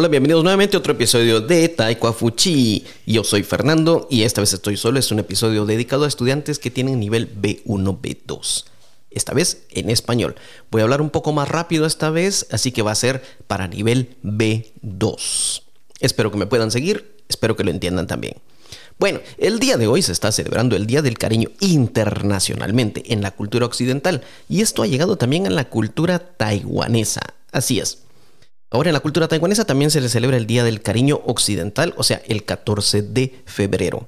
Hola, bienvenidos nuevamente a otro episodio de Taekwa Fuchi. Yo soy Fernando y esta vez estoy solo. Es un episodio dedicado a estudiantes que tienen nivel B1, B2. Esta vez en español. Voy a hablar un poco más rápido esta vez, así que va a ser para nivel B2. Espero que me puedan seguir, espero que lo entiendan también. Bueno, el día de hoy se está celebrando el Día del Cariño internacionalmente en la cultura occidental y esto ha llegado también a la cultura taiwanesa. Así es. Ahora en la cultura taiwanesa también se le celebra el Día del Cariño Occidental, o sea, el 14 de febrero.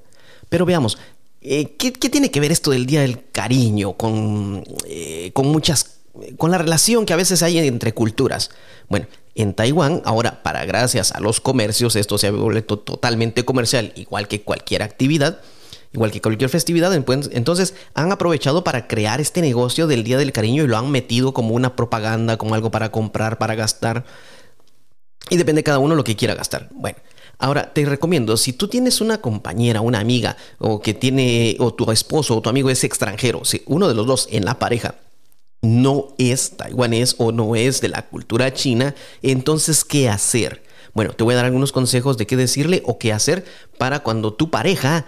Pero veamos, eh, ¿qué, tiene que ver esto del Día del Cariño con, eh, con muchas con la relación que a veces hay entre culturas. Bueno, en Taiwán, ahora, para gracias a los comercios, esto se ha vuelto totalmente comercial, igual que cualquier actividad, igual que cualquier festividad. Entonces, han aprovechado para crear este negocio del Día del Cariño y lo han metido como una propaganda, como algo para comprar, para gastar. Y depende de cada uno lo que quiera gastar. Bueno, ahora te recomiendo, si tú tienes una compañera, una amiga, o que tiene, o tu esposo o tu amigo es extranjero, si uno de los dos en la pareja no es taiwanés o no es de la cultura china, entonces, ¿qué hacer? Bueno, te voy a dar algunos consejos de qué decirle o qué hacer para cuando tu pareja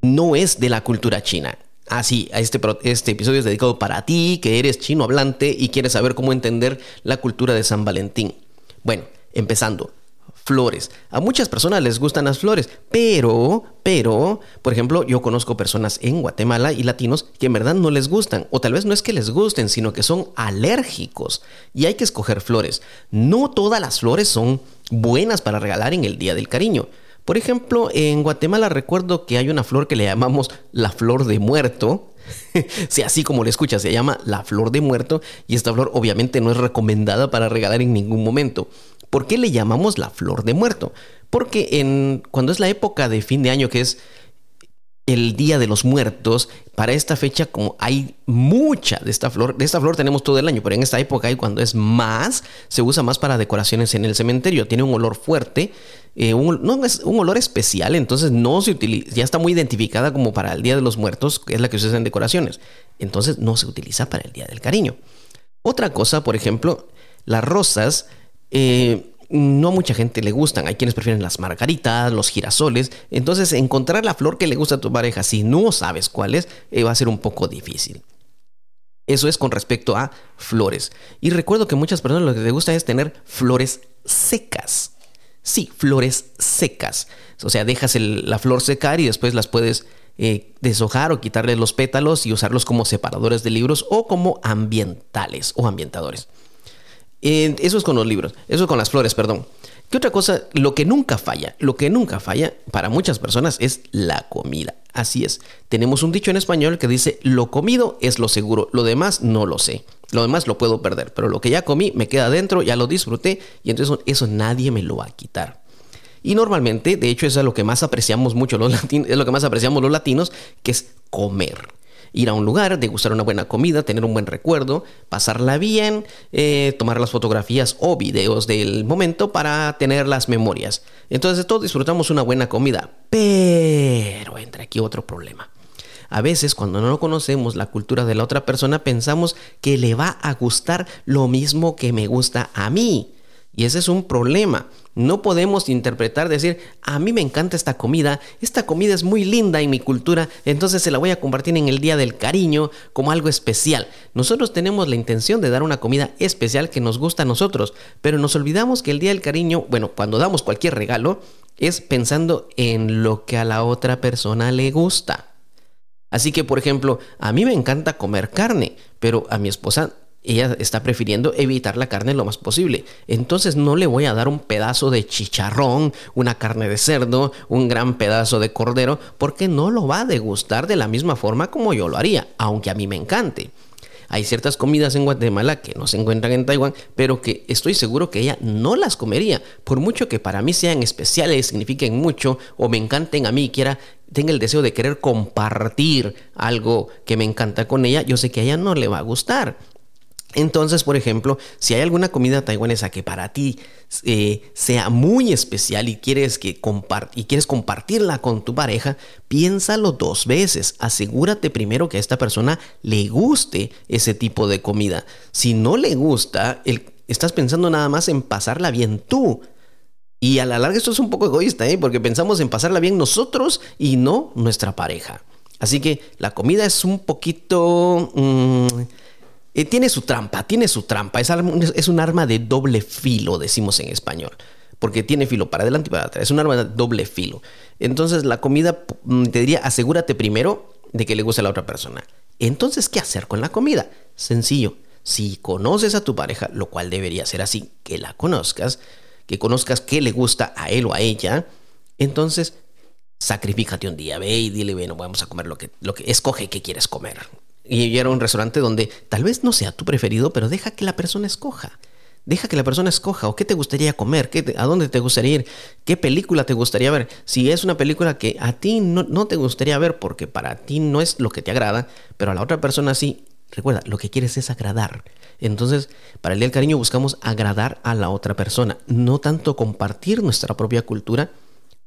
no es de la cultura china. Así, este, este episodio es dedicado para ti, que eres chino hablante y quieres saber cómo entender la cultura de San Valentín. Bueno, Empezando, flores. A muchas personas les gustan las flores, pero, pero, por ejemplo, yo conozco personas en Guatemala y latinos que en verdad no les gustan, o tal vez no es que les gusten, sino que son alérgicos y hay que escoger flores. No todas las flores son buenas para regalar en el Día del Cariño. Por ejemplo, en Guatemala recuerdo que hay una flor que le llamamos la flor de muerto, sí, así como le escucha, se llama la flor de muerto y esta flor obviamente no es recomendada para regalar en ningún momento. ¿Por qué le llamamos la flor de muerto? Porque cuando es la época de fin de año, que es el Día de los Muertos, para esta fecha como hay mucha de esta flor, de esta flor tenemos todo el año, pero en esta época y cuando es más, se usa más para decoraciones en el cementerio, tiene un olor fuerte, eh, no es un olor especial, entonces no se utiliza, ya está muy identificada como para el Día de los Muertos, que es la que se usa en decoraciones, entonces no se utiliza para el Día del Cariño. Otra cosa, por ejemplo, las rosas eh, no a mucha gente le gustan. Hay quienes prefieren las margaritas, los girasoles. Entonces, encontrar la flor que le gusta a tu pareja, si no sabes cuál es, eh, va a ser un poco difícil. Eso es con respecto a flores. Y recuerdo que muchas personas lo que les gusta es tener flores secas. Sí, flores secas. O sea, dejas la flor secar y después las puedes eh, deshojar o quitarle los pétalos y usarlos como separadores de libros o como ambientales o ambientadores eso es con los libros, eso es con las flores, perdón. ¿Qué otra cosa? Lo que nunca falla, lo que nunca falla para muchas personas es la comida. Así es. Tenemos un dicho en español que dice, lo comido es lo seguro, lo demás no lo sé. Lo demás lo puedo perder, pero lo que ya comí me queda adentro, ya lo disfruté y entonces eso nadie me lo va a quitar. Y normalmente, de hecho, eso es lo que más apreciamos mucho los latinos, es lo que más apreciamos los latinos, que es comer ir a un lugar, degustar una buena comida, tener un buen recuerdo, pasarla bien, eh, tomar las fotografías o videos del momento para tener las memorias. Entonces de todo disfrutamos una buena comida. Pero entra aquí otro problema. A veces cuando no conocemos la cultura de la otra persona pensamos que le va a gustar lo mismo que me gusta a mí. Y ese es un problema. No podemos interpretar, decir, a mí me encanta esta comida, esta comida es muy linda en mi cultura, entonces se la voy a compartir en el Día del Cariño como algo especial. Nosotros tenemos la intención de dar una comida especial que nos gusta a nosotros, pero nos olvidamos que el Día del Cariño, bueno, cuando damos cualquier regalo, es pensando en lo que a la otra persona le gusta. Así que, por ejemplo, a mí me encanta comer carne, pero a mi esposa ella está prefiriendo evitar la carne lo más posible. Entonces no le voy a dar un pedazo de chicharrón, una carne de cerdo, un gran pedazo de cordero, porque no lo va a degustar de la misma forma como yo lo haría, aunque a mí me encante. Hay ciertas comidas en Guatemala que no se encuentran en Taiwán, pero que estoy seguro que ella no las comería, por mucho que para mí sean especiales, signifiquen mucho o me encanten a mí quiera tenga el deseo de querer compartir algo que me encanta con ella, yo sé que a ella no le va a gustar. Entonces, por ejemplo, si hay alguna comida taiwanesa que para ti eh, sea muy especial y quieres, que y quieres compartirla con tu pareja, piénsalo dos veces. Asegúrate primero que a esta persona le guste ese tipo de comida. Si no le gusta, estás pensando nada más en pasarla bien tú. Y a la larga esto es un poco egoísta, ¿eh? porque pensamos en pasarla bien nosotros y no nuestra pareja. Así que la comida es un poquito... Mm, eh, tiene su trampa, tiene su trampa. Es, un arma de doble filo, decimos en español. Porque tiene filo para adelante y para atrás. Es un arma de doble filo. Entonces la comida, mm, te diría, asegúrate primero de que le guste a la otra persona. Entonces, ¿qué hacer con la comida? Sencillo. Si conoces a tu pareja, lo cual debería ser así, que la conozcas, que conozcas qué le gusta a él o a ella, entonces sacrifícate un día, ve y dile, bueno, vamos a comer lo que, lo que escoge qué quieres comer y era un restaurante donde tal vez no sea tu preferido, pero deja que la persona escoja. Deja que la persona escoja o qué te gustaría comer, qué a dónde te gustaría ir, qué película te gustaría ver. Si es una película que a ti no, no te gustaría ver porque para ti no es lo que te agrada, pero a la otra persona sí, recuerda, lo que quieres es agradar. Entonces, para el Día del Cariño buscamos agradar a la otra persona, no tanto compartir nuestra propia cultura,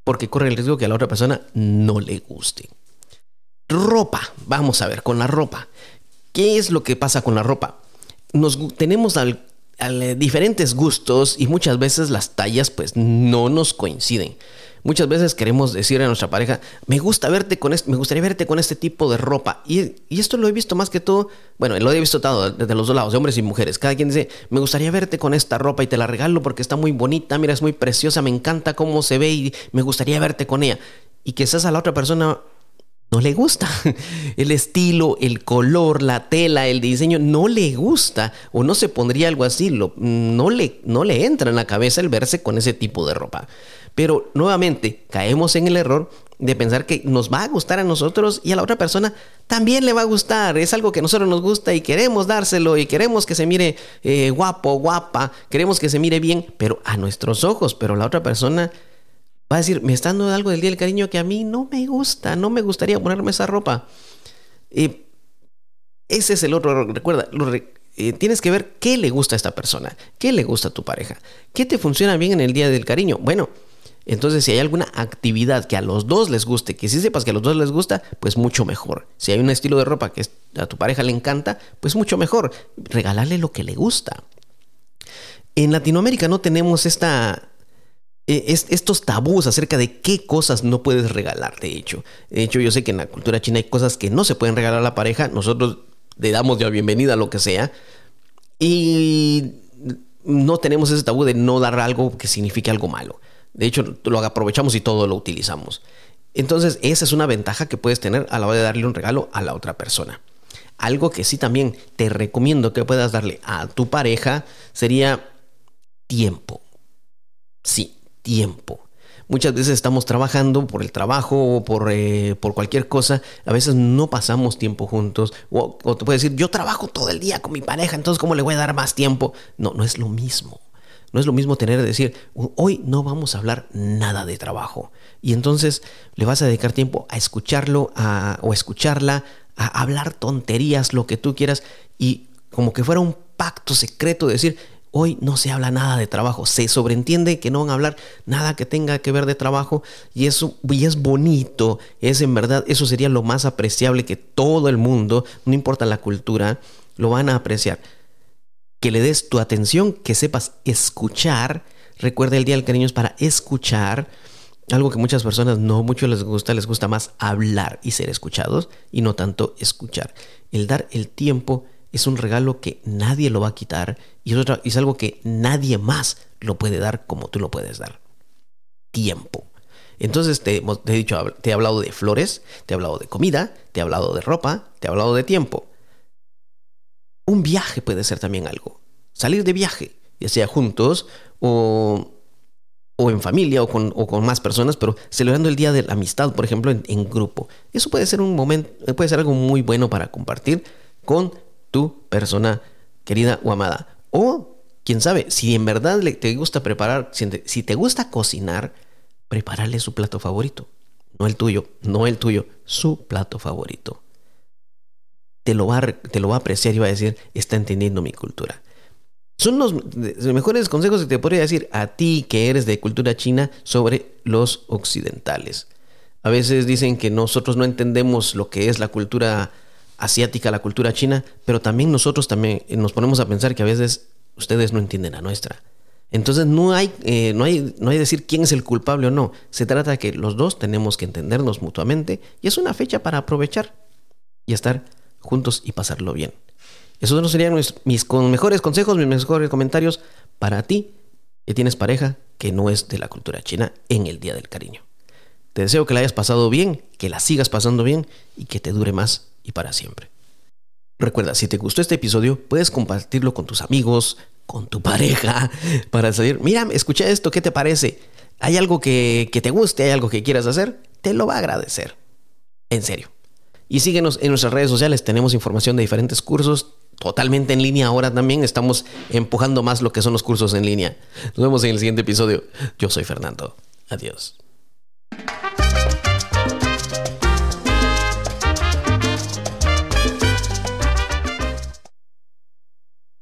porque corre el riesgo que a la otra persona no le guste. Ropa, vamos a ver, con la ropa. ¿Qué es lo que pasa con la ropa? Nos tenemos eh, diferentes gustos y muchas veces las tallas pues no nos coinciden. Muchas veces queremos decir a nuestra pareja, me gusta verte con este, me gustaría verte con este tipo de ropa. Y, esto lo he visto más que todo, bueno, lo he visto todo desde los dos lados, de hombres y mujeres. Cada quien dice, me gustaría verte con esta ropa y te la regalo porque está muy bonita, mira, es muy preciosa, me encanta cómo se ve y me gustaría verte con ella. Y seas a la otra persona no le gusta. El estilo, el color, la tela, el diseño, no le gusta o no se pondría algo así. no, le, no le entra en la cabeza el verse con ese tipo de ropa. Pero nuevamente caemos en el error de pensar que nos va a gustar a nosotros y a la otra persona también le va a gustar. Es algo que a nosotros nos gusta y queremos dárselo y queremos que se mire eh, guapo, guapa, queremos que se mire bien, pero a nuestros ojos, pero la otra persona Va a decir, me está dando algo del día del cariño que a mí no me gusta, no me gustaría ponerme esa ropa. ese es el otro. Recuerda, eh, tienes que ver qué le gusta a esta persona, qué le gusta a tu pareja, qué te funciona bien en el día del cariño. Bueno, entonces si hay alguna actividad que a los dos les guste, que si sepas que a los dos les gusta, pues mucho mejor. Si hay un estilo de ropa que a tu pareja le encanta, pues mucho mejor. Regalarle lo que le gusta. En Latinoamérica no tenemos esta eh, estos tabús acerca de qué cosas no puedes regalar, de hecho. De hecho, yo sé que en la cultura china hay cosas que no se pueden regalar a la pareja, nosotros le damos ya bienvenida a lo que sea, y no tenemos ese tabú de no dar algo que signifique algo malo. De hecho, lo aprovechamos y todo lo utilizamos. Entonces, esa es una ventaja que puedes tener a la hora de darle un regalo a la otra persona. Algo que sí también te recomiendo que puedas darle a tu pareja sería tiempo. Sí, tiempo. Muchas veces estamos trabajando por el trabajo o por, eh, por cualquier cosa. A veces no pasamos tiempo juntos. O, te puedes decir, yo trabajo todo el día con mi pareja, entonces ¿cómo le voy a dar más tiempo? No, no es lo mismo. No es lo mismo tener que decir, hoy no vamos a hablar nada de trabajo. Y entonces le vas a dedicar tiempo a escucharlo a, o escucharla, a hablar tonterías, lo que tú quieras. Y como que fuera un pacto secreto de decir, Hoy no se habla nada de trabajo, se sobreentiende que no van a hablar nada que tenga que ver de trabajo y eso y es bonito, es en verdad, eso sería lo más apreciable que todo el mundo, no importa la cultura, lo van a apreciar. Que le des tu atención, que sepas escuchar. Recuerda el Día del Cariño es para escuchar. Algo que muchas personas no mucho les gusta, les gusta más hablar y ser escuchados y no tanto escuchar. El dar el tiempo es un regalo que nadie lo va a quitar y es, es algo que nadie más lo puede dar como tú lo puedes dar. Tiempo. Entonces te, he dicho, te he hablado de flores, te he hablado de comida, te he hablado de ropa, te he hablado de tiempo. Un viaje puede ser también algo. Salir de viaje, ya sea juntos o, o en familia o con, o con, más personas, pero celebrando el día de la amistad, por ejemplo, en, en grupo. Eso puede ser un momento, puede ser algo muy bueno para compartir con tu persona querida o amada. O, quién sabe, si en verdad te gusta preparar, si te gusta cocinar, prepárale su plato favorito. No el tuyo, no el tuyo, su plato favorito. te lo, va a, te lo va a apreciar y va a decir, está entendiendo mi cultura. Son los, mejores consejos que te podría decir a ti que eres de cultura china sobre los occidentales. A veces dicen que nosotros no entendemos lo que es la cultura asiática, la cultura china, pero también nosotros también nos ponemos a pensar que a veces ustedes no entienden la nuestra. Entonces no hay, eh, no hay, no hay decir quién es el culpable o no. Se trata de que los dos tenemos que entendernos mutuamente y es una fecha para aprovechar y estar juntos y pasarlo bien. Esos no serían mis mejores consejos, mis mejores comentarios para ti que tienes pareja que no es de la cultura china en el Día del Cariño. Te deseo que la hayas pasado bien, que la sigas pasando bien y que te dure más y para siempre. Recuerda, si te gustó este episodio, puedes compartirlo con tus amigos, con tu pareja, para salir, mira, escucha esto, ¿qué te parece? ¿Hay algo que, que te guste? ¿Hay algo que quieras hacer? Te lo va a agradecer. En serio. Y síguenos en nuestras redes sociales, tenemos información de diferentes cursos totalmente en línea ahora también. Estamos empujando más lo que son los cursos en línea. Nos vemos en el siguiente episodio. Yo soy Fernando. Adiós.